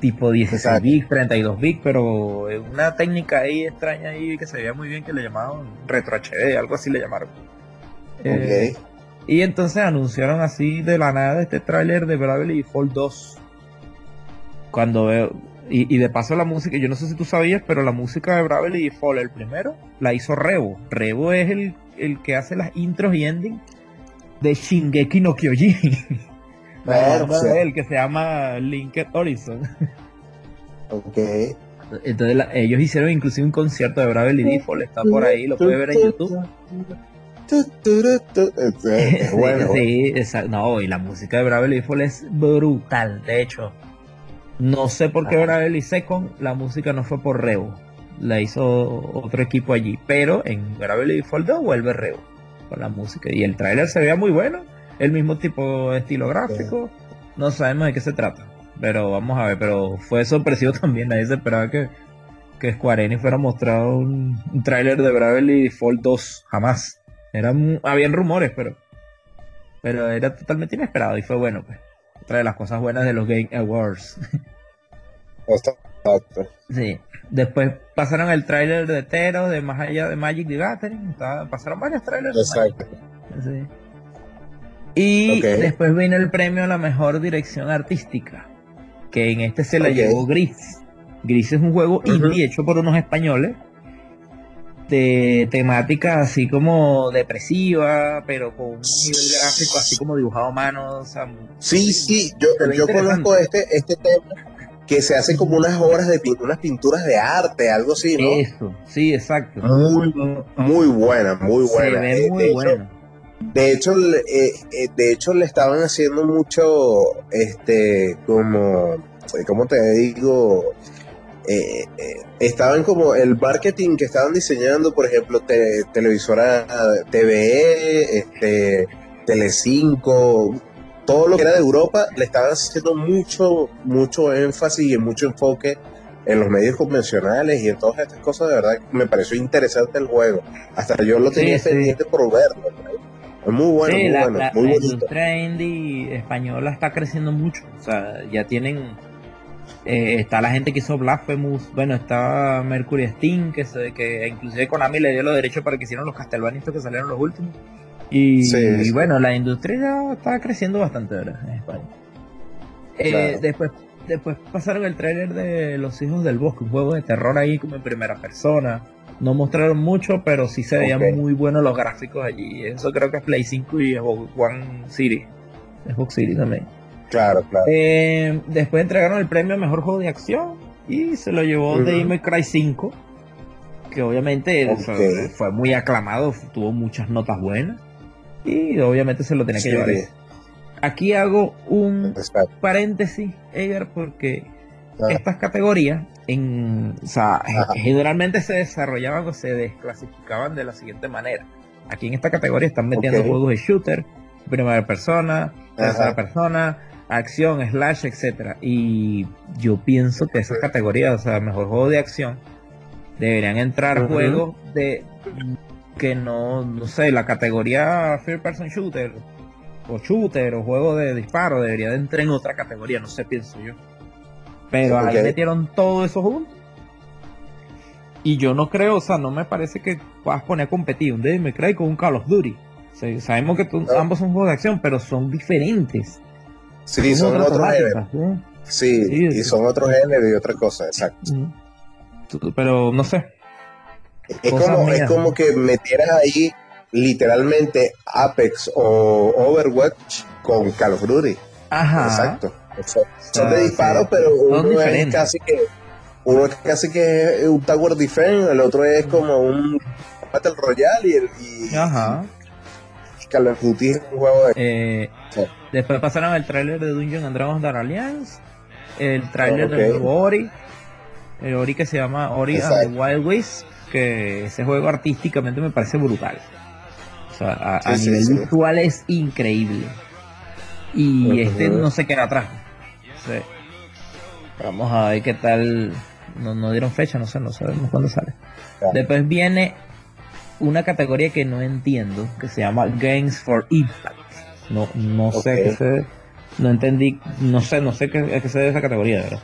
tipo 16 bits, 32 bits, pero una técnica ahí extraña ahí que se veía muy bien que le llamaban Retro HD, algo así le llamaron. Eh, y entonces anunciaron así de la nada este tráiler de Bravely Default 2. Cuando veo. Y, de paso la música, yo no sé si tú sabías, pero la música de Bravely Default, el primero, la hizo Revo. Revo es el, el que hace las intros y endings de Shingeki no Kyojin. el que se llama Linked Horizon. ok. Entonces ellos hicieron inclusive un concierto de Bravely Default, está por ahí, lo puedes ver en YouTube. bueno. Sí, no, y la música de Bravely Default es brutal. De hecho, no sé por qué Bravely Second la música no fue por Revo. La hizo otro equipo allí. Pero en Bravely Default 2 vuelve Revo con la música. Y el tráiler se veía muy bueno. El mismo tipo de estilo gráfico. No sabemos de qué se trata. Pero vamos a ver. Pero fue sorpresivo también. Nadie se esperaba que, que Square Enix fuera mostrado un, un tráiler de Bravely Default 2. Jamás. Eran, habían rumores, pero, pero era totalmente inesperado y fue bueno, pues. Otra de las cosas buenas de los Game Awards. Exacto. Sí. Después pasaron el tráiler de Tero, de Más Allá de Magic the Gathering. pasaron varios trailers. Exacto. Sí. Y después vino el premio a la mejor dirección artística. Que en este se la llevó Gris. Gris es un juego indie hecho por unos españoles de temática así como depresiva, pero con un nivel gráfico así como dibujado a mano. sí, sí, yo, yo conozco este, este tema que se hace como unas obras de pin- unas pinturas de arte, algo así, ¿no? Eso, sí, exacto. Muy, muy buena, muy buena. Se ve Eh, muy de hecho, bueno. De hecho, le- eh, eh, de hecho le estaban haciendo mucho, este, como, ¿cómo te digo? Eh, eh, estaban como el marketing que estaban diseñando, por ejemplo, te- televisora TVE, este, Telecinco, todo lo que era de Europa, le estaban haciendo mucho, mucho énfasis y mucho enfoque en los medios convencionales y en todas estas cosas, de verdad, me pareció interesante el juego. Hasta yo lo Sí, tenía sí. pendiente por verlo. Es muy bueno, sí, muy la, bueno, la- muy la industria indie española está creciendo mucho. O sea, ya tienen. Eh, está la gente que hizo Blasphemous. Bueno, está Mercury Steam, que, se, que inclusive Konami le dio los derechos para que hicieran los Castlevania que salieron los últimos. Y, Sí, y sí. bueno, la industria ya está creciendo bastante ahora en España. Eh, Claro. después, después pasaron el tráiler de Los Hijos del Bosque, un juego de terror ahí como en primera persona. No mostraron mucho, pero sí se veían muy buenos los gráficos allí. Eso creo que es Play 5 y Xbox One City. Xbox City también. Claro, claro. Eh, después entregaron el premio a Mejor Juego de Acción y se lo llevó. Devil May Cry 5, que obviamente fue, fue muy aclamado, tuvo muchas notas buenas y obviamente se lo tenía que Sí, llevar. ese. Aquí hago un paréntesis, Edgar, porque Ah. estas categorías en, o sea, ge- Ajá. generalmente se desarrollaban o se desclasificaban de la siguiente manera. Aquí en esta categoría están metiendo juegos de shooter, primera persona, tercera persona, acción, slash, etcétera. Y yo pienso que esas categorías, o sea, mejor juego de acción, deberían entrar juegos de que no, no sé, la categoría First Person Shooter o Shooter o juego de disparo debería de entrar en otra categoría, no sé, pienso yo. Pero ahí metieron todo eso junto. Y yo no creo, o sea, no me parece que puedas poner a competir un Devil May Cry con un Call of Duty. O sea, sabemos que tú- ambos son juegos de acción, pero son diferentes. Sí, son otros géneros. ¿eh? Sí, Sí, y sí. son otros géneros y otra cosa, exacto. Tú- Pero no sé. Es como, es como ¿no? que metieras ahí literalmente Apex o Overwatch con Call of Duty. Ajá. Exacto. Son, son Ah, de disparo, sí. pero Son uno es casi que uno es casi que un Tower Defense, el otro es como un Battle Royale y el y, Ajá. y Call of Duty es un juego de Eh, Sí. Después pasaron el tráiler de Dungeon and Dragons Dark Alliance, el tráiler Ok. del nuevo Ori, el Ori que se llama Ori and the. Wild Wisps, que ese juego artísticamente me parece brutal. O sea, a, a Sí, sí, nivel sí. visual es increíble. Y este no se queda atrás. Vamos a ver qué tal. No, no dieron fecha, no sé, no sabemos cuándo sale. Claro. Después viene una categoría que no entiendo, que se llama Games for Impact. No, no sé Ok. qué se. No entendí, no sé, no sé qué, qué se debe esa categoría, de verdad.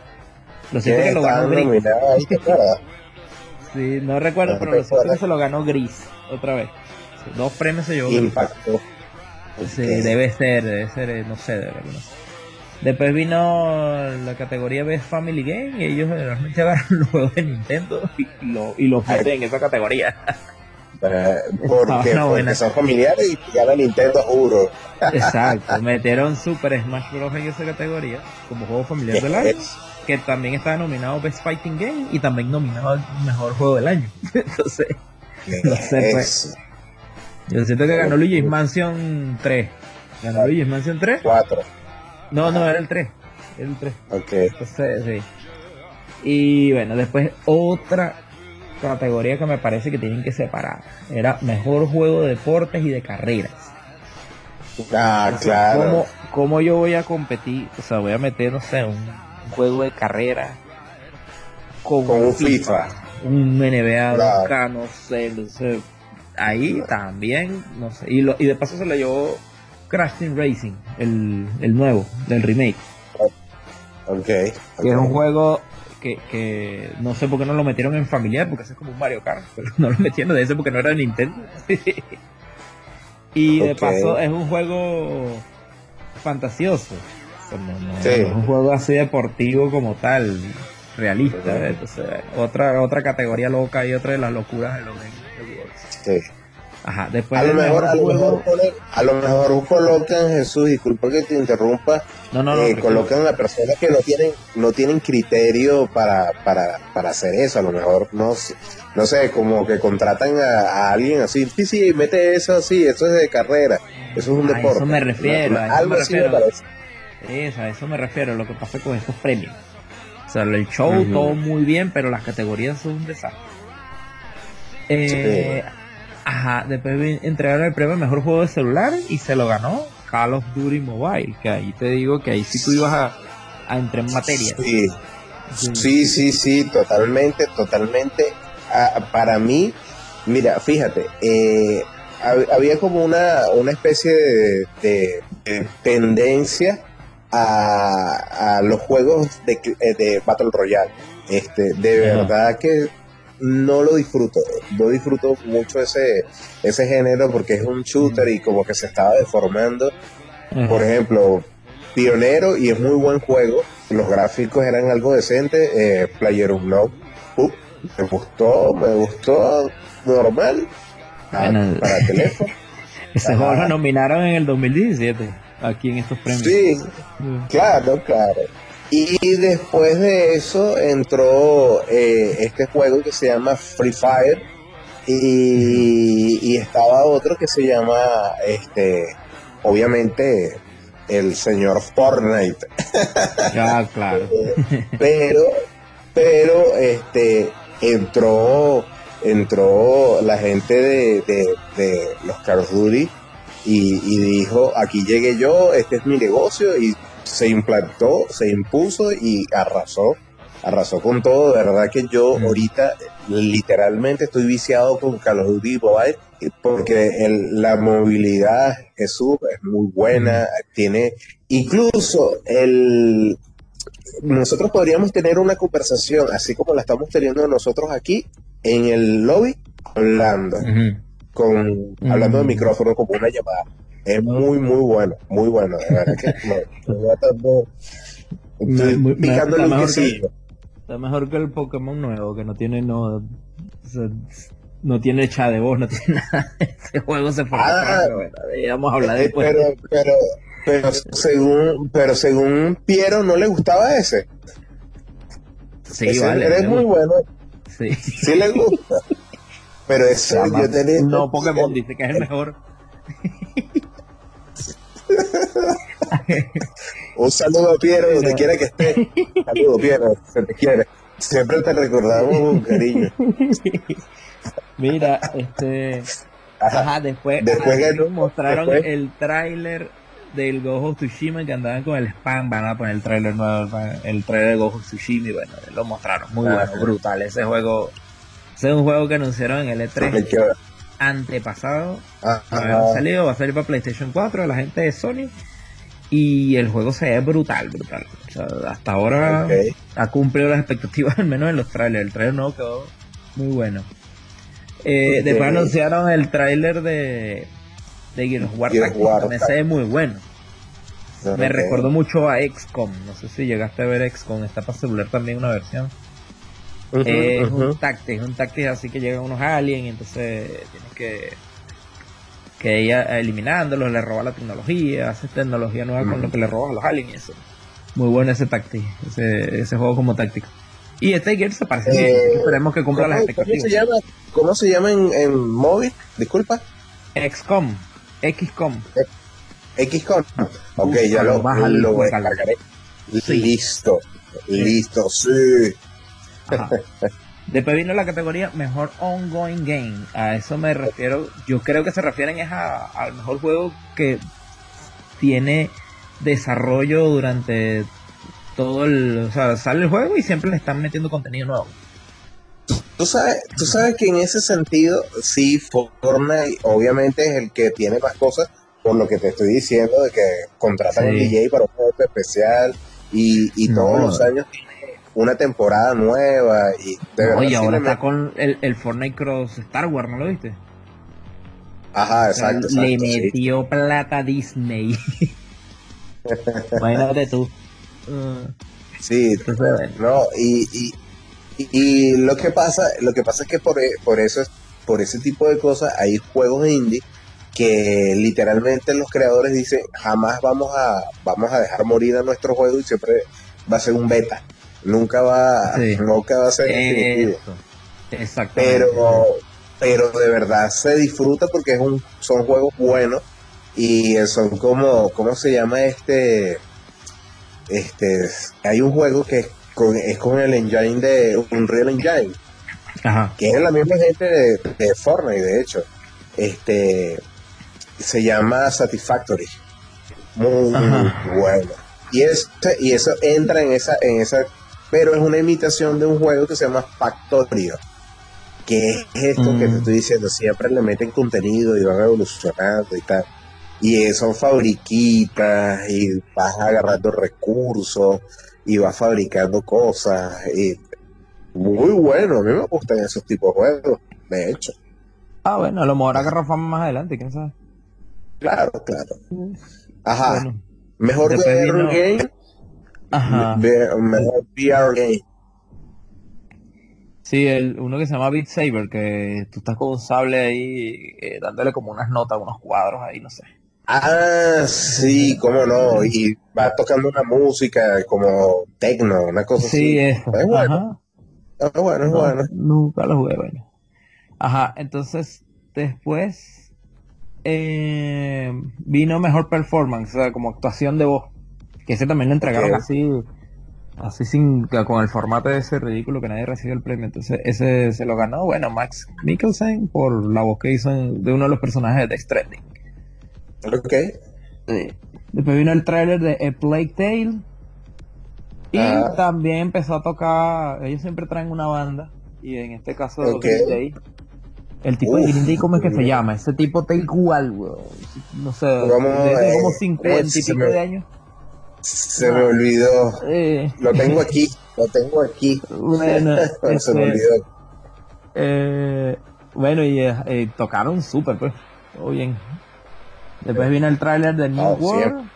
Lo siento que lo ganó Gris. Sí, no recuerdo, No pero lo siento que se lo ganó Gris otra vez. Dos premios se llevó Gris. Impacto. Sí, Ok. debe ser, debe ser, eh, no sé, de verdad. no sé. Después vino la categoría Best Family Game y ellos generalmente agarran los juegos de Nintendo y, lo- y los meten en esa categoría. Porque, No, porque son familiares y gana Nintendo, juro. Exacto, metieron Super Smash Bros. en esa categoría como juego familiar del año, que también estaba nominado Best Fighting Game y también nominado al mejor juego del año. Entonces, No sé, pues. Es yo siento que ganó Luigi's Mansion 3. ¿Ganó Luigi's Mansion 3? cuatro. No, no, era el 3. Era el 3. Ok. Entonces, sí. Y bueno, después otra categoría que me parece que tienen que separar. Era mejor juego de deportes y de carreras. Ah, O sea, claro. ¿cómo, cómo yo voy a competir? O sea, voy a meter, no sé, un, un juego de carrera con, Con un FIFA. un NBA, Claro. 2K, no sé, no sé. Ahí también, no sé. Y, lo, y de paso se lo llevó Crash Team Racing, el, el nuevo, del remake. Ok. Que es un juego que, que no sé por qué no lo metieron en familiar, porque es como un Mario Kart, pero no lo metieron de ese porque no era de Nintendo. y de paso es un juego fantasioso. O sea, no- no- Sí. no es un juego así deportivo como tal, realista. Otra, otra categoría loca y otra de las locuras de los. Sí. Ajá, después A lo del mejor, a lo juego- mejor, a lo mejor colocan, Jesús, disculpa que te interrumpa, No, no, eh, colocan a personas que no tienen no tienen criterio para, para, para hacer eso. A lo mejor no, sé- no sé, como que contratan a, a alguien así. Sí, sí, mete eso así, eso es de carrera. Eso es un A deporte. eso me refiero, a eso algo me así me refiero. parece. Eso, a eso me refiero, lo que pasa con estos premios. O sea, el show todo muy bien, pero las categorías son un desastre. Eh, Ajá, después entregaron el premio mejor juego de celular y se lo ganó Call of Duty Mobile, que ahí te digo que ahí sí tú ibas a, a entrar en materia. Sí, sí, sí, sí, totalmente, totalmente. Ah, para mí, mira, fíjate, eh, hab- había como una, una especie de, de- de tendencia a, a los juegos de, eh, de Battle Royale. Este, de Ajá. verdad que no lo disfruto, no disfruto mucho ese, ese género porque es un shooter y como que se estaba deformando. Por ejemplo, Pionero y es muy buen juego. Los gráficos eran algo decentes. Eh, Player Unknown, uh, me gustó, me gustó normal. Ah, Bueno. para teléfono. Ese juego lo nominaron en el 2017, aquí en estos premios. Sí, claro, claro. Y después de eso entró eh, este juego que se llama Free Fire y, y estaba otro que se llama, este, obviamente, el señor Fortnite. Ya, claro. pero pero este entró entró la gente de, de- de los Call y, y dijo aquí llegué yo este es mi negocio y se implantó se impuso y arrasó arrasó con todo de verdad que yo Mm. ahorita literalmente estoy viciado con Call of Duty Mobile porque el- la movilidad Jesús es muy buena tiene incluso el nosotros podríamos tener una conversación, así como la estamos teniendo nosotros aquí, en el lobby, hablando, con, Mm. hablando de micrófono como una llamada. Es muy, muy bueno, muy bueno. De verdad que me- me va dando- estoy Muy- muy- picándole está un mejor que- quesillo. Está mejor que el Pokémon nuevo, que no tiene no, o sea, no tiene chat de voz, no tiene nada. Ese juego se fue. Ah. ahí vamos a hablar Eh, después. pero, pero, pero según, pero según Piero no le gustaba ese. sí, ese vale. es me muy bueno, Sí. sí le gusta. Pero ese yo tenía. No, Pokémon dice que es el mejor. Un saludo a Piero, donde quiera que esté. Saludo, Piero, se te quiere. Siempre te recordamos con cariño. Mira, este. Ajá. Ajá, después, Después ajá, mostraron después. el tráiler del Gojo Tsushima que andaban con el spam, van a poner el tráiler nuevo, el tráiler de Gojo Tsushima y bueno, lo mostraron, muy bueno, brutal, ese juego, ese es un juego que anunciaron en el Hay E3 que- antepasado, ha salido, va a salir para PlayStation 4, la gente de Sony y el juego se ve brutal, brutal, o sea, hasta ahora Ok. ha cumplido las expectativas, al menos en los trailers. El trailer nuevo quedó muy bueno. Eh. Después anunciaron el trailer de, de Gears of War también se ve muy bueno. Me Ok. recordó mucho a XCOM. No sé si llegaste a ver XCOM. Está para celular también una versión. Eh, es un táctico, es un táctico así que llegan unos aliens y entonces tienes que que ella eliminándolos, le roba la tecnología, hace tecnología nueva con lo que le robas a los aliens y eso. Muy bueno ese táctico, ese, ese juego como táctico. Y este Gears se parece bien, Eh, esperemos que cumpla ¿Cómo, las cómo se expectativas. llama? ¿Cómo se llama en, en móvil? Disculpa. XCOM, XCOM. XCOM. Ok, Búscalo, ya lo, lo juégalo. descargaré. Sí. Listo. Listo, sí. Ajá. Después vino la categoría mejor ongoing game. A eso me refiero. Yo creo que se refieren es a- al mejor juego que tiene desarrollo durante todo el. O sea, sale el juego y siempre le están metiendo contenido nuevo. Tú sabes, tú sabes que en ese sentido, sí, Fortnite obviamente es el que tiene más cosas, por lo que te estoy diciendo, de que contratan Sí. un DJ para un juego especial y, y No. todos los años tiene una temporada nueva y de sí ahora le está con el, el Fortnite Cross Star Wars, ¿no lo viste? Ajá, O sea, exacto, le exacto, sí. metió plata a Disney. Imagínate tú. Uh, Sí, entonces, no, y, y, y- y lo que pasa, lo que pasa es que por, e- por eso es, por ese tipo de cosas hay juegos indie que literalmente los creadores dicen jamás vamos a vamos a dejar morir a nuestro juego y siempre va a ser un beta nunca va Sí. nunca va a ser definitivo. Exactamente. pero pero de verdad se disfruta porque es un son juegos buenos y son como cómo se llama este este hay un juego que es con, es con el engine de Unreal Engine Ajá. que es la misma gente de, de Fortnite, de hecho. Este se llama Satisfactory. Muy, bueno. Y eso, y eso entra en esa, en esa, pero es una imitación de un juego que se llama Factorio. Que es esto que Mm. te estoy diciendo, siempre le meten contenido y van evolucionando y tal. Y son fabriquitas y vas agarrando recursos y vas fabricando cosas. Y muy bueno, a mí me gustan esos tipos de juegos, de hecho. Ah, bueno, a lo mejor agarra fama más adelante, quién sabe. Claro, claro. Ajá. Bueno, mejor VR vino- game, ajá. VR game. Sí, el, uno que se llama Beat Saber, que tú estás con un sable ahí eh, dándole como unas notas, unos cuadros ahí, no sé. Ah, sí, cómo no. Y va tocando una música como techno, una cosa Sí, así. eso. Es bueno, Ajá. es bueno, es No, bueno. Nunca lo jugué, bueno. Ajá, entonces después eh, vino mejor performance, o sea, como actuación de voz. Que ese también lo entregaron así, así sin, con el formato ese ridículo que nadie recibió el premio. Entonces ese se lo ganó, bueno, Max Mikkelsen por la voz que hizo en- de uno de los personajes de Death Stranding. Ok. Después vino el tráiler de A Plague Tale. Y Ah. también empezó a tocar. Ellos siempre traen una banda. Y en este caso, Ok. Green Day. El tipo de Uf, Green Day, ¿cómo es que se llama? Ese tipo está igual, weón. No sé, Vamos, como 50 y pico de años. Se me olvidó. Eh, Lo tengo aquí, lo tengo aquí. bueno, Se me este, olvidó. eh, bueno, y eh, eh, tocaron súper, pues. Todo bien. Después vino el tráiler de New Oh, World.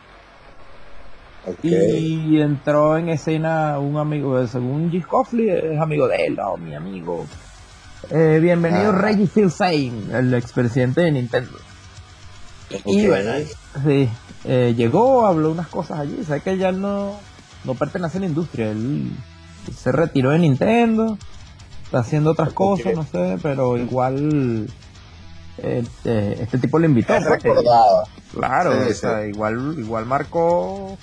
Y entró en escena un amigo, según G. Coffley, es amigo de él, oh, mi amigo. Eh, bienvenido Ah. Reggie Fils-Aime, el expresidente de Nintendo. Y Ok. bueno, sí, eh, llegó, habló unas cosas allí, sé que ya no, no pertenece a la industria, él se retiró de Nintendo, está haciendo otras cosas, no sé, pero igual este, este tipo le invitó. Es pues, recordado. Claro, Sí, o sea, igual, igual marcó,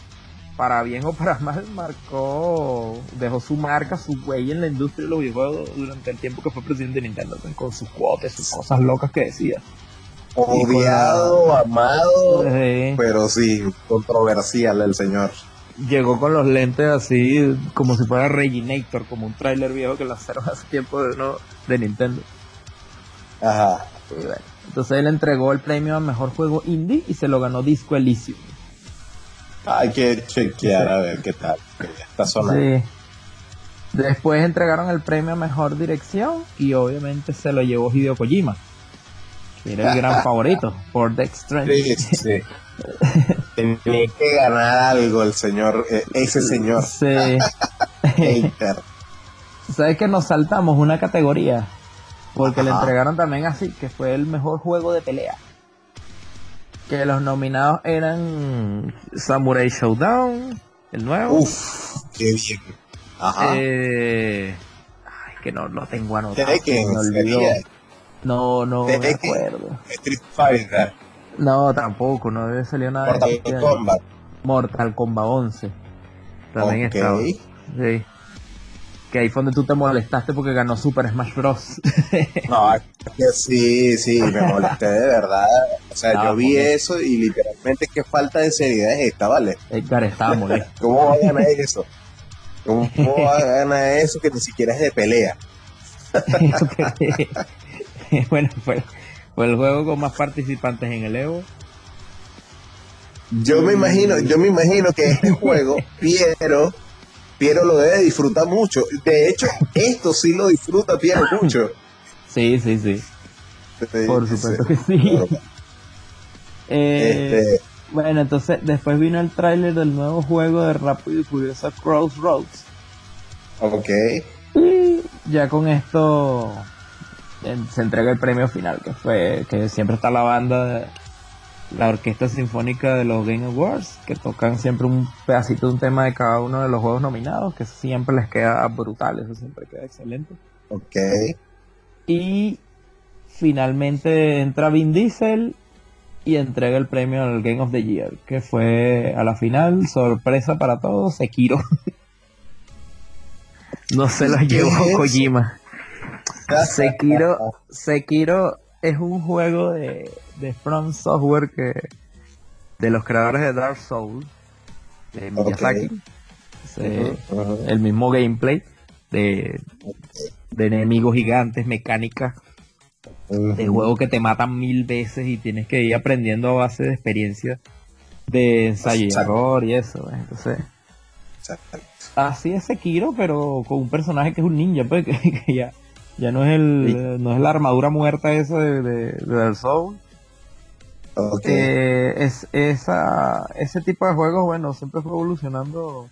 para bien o para mal, marcó, dejó su marca, su huella en la industria de los videojuegos durante el tiempo que fue presidente de Nintendo, pues, con sus cuotas, sus cosas locas que decía. Odiado, amado, pero sí, controversial el señor. llegó con los lentes así, como si fuera Reginator, como un tráiler viejo que lanzaron hace tiempo de, no, de Nintendo. Ajá. Y bueno, entonces él entregó el premio a mejor juego indie y se lo ganó Disco Elysium. Hay que chequear a ver qué tal. que ya Está sonando. Sí. Después entregaron el premio a mejor dirección y obviamente se lo llevó Hideo Kojima, era el gran favorito por Death Stranding. Sí, sí. Tenía que ganar algo el señor, eh, ese señor. Sí. ¿Sabes que nos saltamos una categoría? Porque le entregaron también así, que fue el mejor juego de pelea. Que los nominados eran Samurai Showdown, el nuevo. Uf, qué bien. Ajá. Eh, ay, que no lo tengo anotado. Se me olvidó. sería. No, no me acuerdo. Street Fighter, No, tampoco, no debe salir nada de Mortal año. Kombat. Mortal Kombat 11. También Ok. estaba. Sí. Que ahí fue donde tú te molestaste porque ganó Super Smash Bros. No, es que sí, sí, me molesté de verdad. O sea, No, yo vi eso y literalmente qué falta de seriedad es esta, ¿vale? Edgar estaba molesto. ¿Cómo va a ganar eso? ¿Cómo va a ganar eso que ni siquiera es de pelea? bueno, fue, fue el juego con más participantes en el Evo. Yo me imagino, yo me imagino que este juego, Piero, Piero lo debe disfrutar mucho. De hecho, esto sí lo disfruta Piero mucho. Sí, sí, sí. Por supuesto que sí. Eh, Este, Bueno, entonces después vino el tráiler del nuevo juego de Rápido y Furioso Crossroads. ok. Y ya con esto se entrega el premio final, que fue que siempre está la banda la Orquesta Sinfónica de los Game Awards, que tocan siempre un pedacito de un tema de cada uno de los juegos nominados, que siempre les queda brutal, eso siempre queda excelente. Ok. Y finalmente entra Vin Diesel y entrega el premio al Game of the Year, que fue a la final, sorpresa para todos, Sekiro. no se lo ¿Qué llevó es? Kojima. Sekiro, Sekiro es un juego de, de From Software que de los creadores de Dark Souls, de Miyazaki. Se- el mismo gameplay de, de enemigos gigantes, mecánicas, de juego que te matan mil veces y tienes que ir aprendiendo a base de experiencia de ensayo y error y eso. ¿ves? Entonces, Exacto. así es Sekiro, pero con un personaje que es un ninja, pues, que, que ya, ya no es el, no es la armadura muerta esa de, de, de Dark Souls. Eh, es, esa, ese tipo de juegos, bueno, siempre fue evolucionando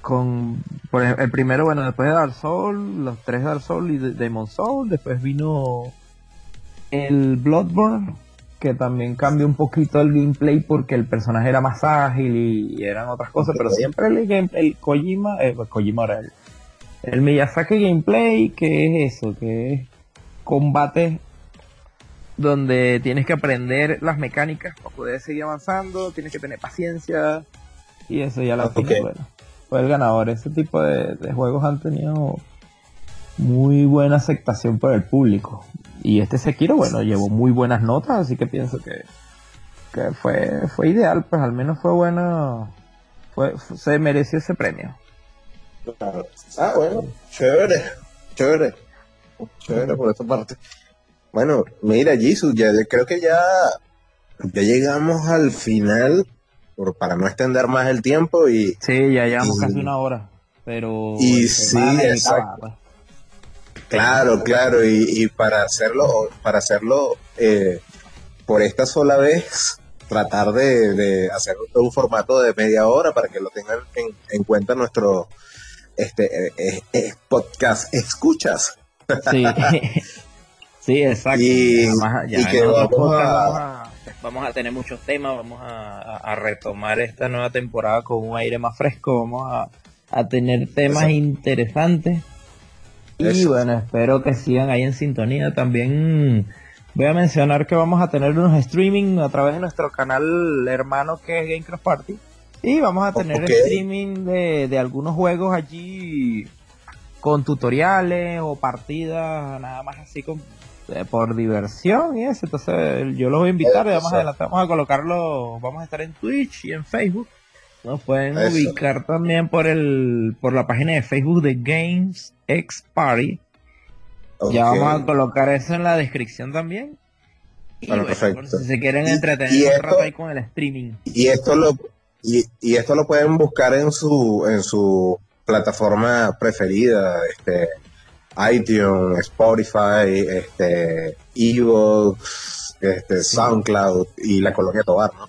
con, por ejemplo, el primero, bueno, después de Dark Souls, los tres Dark Souls y de- Demon Soul, después vino el Bloodborne, que también cambió un poquito el gameplay porque el personaje era más ágil y, eran otras cosas, pero siempre el, el Kojima, eh, Kojima era el, el Miyazaki gameplay, que es eso, que es combate donde tienes que aprender las mecánicas para poder seguir avanzando, tienes que tener paciencia y eso ya la Ok. final, bueno, fue el ganador. Ese tipo de, de juegos han tenido muy buena aceptación por el público. Y este Sekiro, bueno, llevó muy buenas notas, así que pienso que, que fue, fue ideal, pues al menos fue bueno, fue, se mereció ese premio. Claro. Ah, bueno, chévere, chévere, chévere por esta parte. Bueno, mira, Jesus, ya ya creo que ya, ya llegamos al final, por, para no extender más el tiempo y, Sí, ya llevamos Y- casi una hora, pero... y sí, exacto. pues. claro, claro, y, y para hacerlo, para hacerlo eh, por esta sola vez, tratar de, de hacer un formato de media hora para que lo tengan en, en cuenta nuestro este eh, eh, eh, podcast escuchas. Sí, sí, exacto. Y- Además, ya y que vamos a- vamos a, vamos a tener muchos temas, vamos a, retomar esta nueva temporada con un aire más fresco, vamos a, tener temas Eso. interesantes. Y bueno, espero que sigan ahí en sintonía. También voy a mencionar que vamos a tener unos streaming a través de nuestro canal hermano que es Gamecraft Party. Y vamos a tener Ok. streaming de, de algunos juegos allí con tutoriales o partidas, nada más así con, eh, por diversión y eso. Entonces yo los voy a invitar y vamos adelante, vamos a colocarlo, vamos a estar en Twitch y en Facebook. Nos pueden Eso. ubicar también por el por la página de Facebook de Games X Party. Ya vamos a colocar eso en la descripción también. Y Bueno, bueno, perfecto. por si se quieren entretener un rato ahí con el streaming. Y esto lo y, y esto lo pueden buscar en su en su plataforma preferida, este iTunes, Spotify, este Evox, este SoundCloud y la colonia Tobar, ¿no?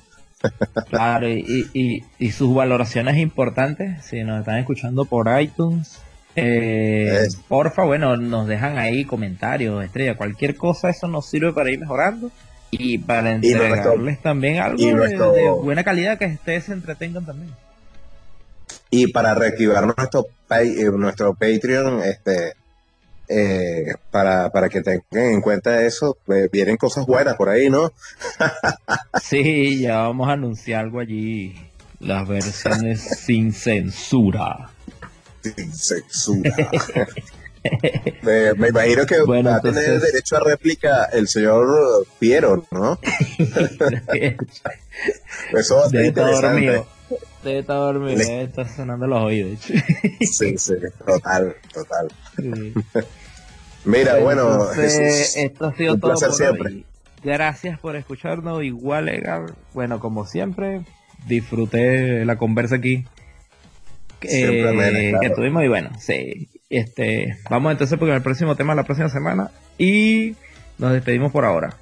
Claro, y, y, y sus valoraciones importantes, si nos están escuchando por iTunes, eh, porfa, bueno, nos dejan ahí comentarios, estrella, cualquier cosa, eso nos sirve para ir mejorando y para Y entregarles también algo y de- nuestro- de, buena calidad que ustedes se entretengan también. Y para reactivar nuestro pay- eh, nuestro Patreon, este eh, para, para que tengan en cuenta eso, eh, vienen cosas buenas por ahí, ¿no? Sí, ya vamos a anunciar algo allí, las versiones sin censura. Sin censura. me, me imagino que Bueno, va a tener derecho a réplica el señor Piero, ¿no? Eso va a ser interesante. Debe estar dormido, Le- debe estar sonando los oídos. Sí, sí, total, total. Sí. Mira, bueno, Entonces, Jesús, esto ha sido un todo placer por siempre. hoy. Gracias por escucharnos. Igual, Edgar. Bueno, como siempre, disfruté la conversa aquí Siempre, eh, claro. que tuvimos. Y bueno, sí. Este, vamos entonces con el próximo tema la próxima semana. Y nos despedimos por ahora.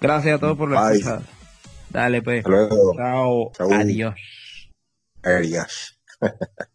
Gracias a todos por la Bye. escuchada. Dale, pues. hasta luego. Chao. Adiós. Adiós.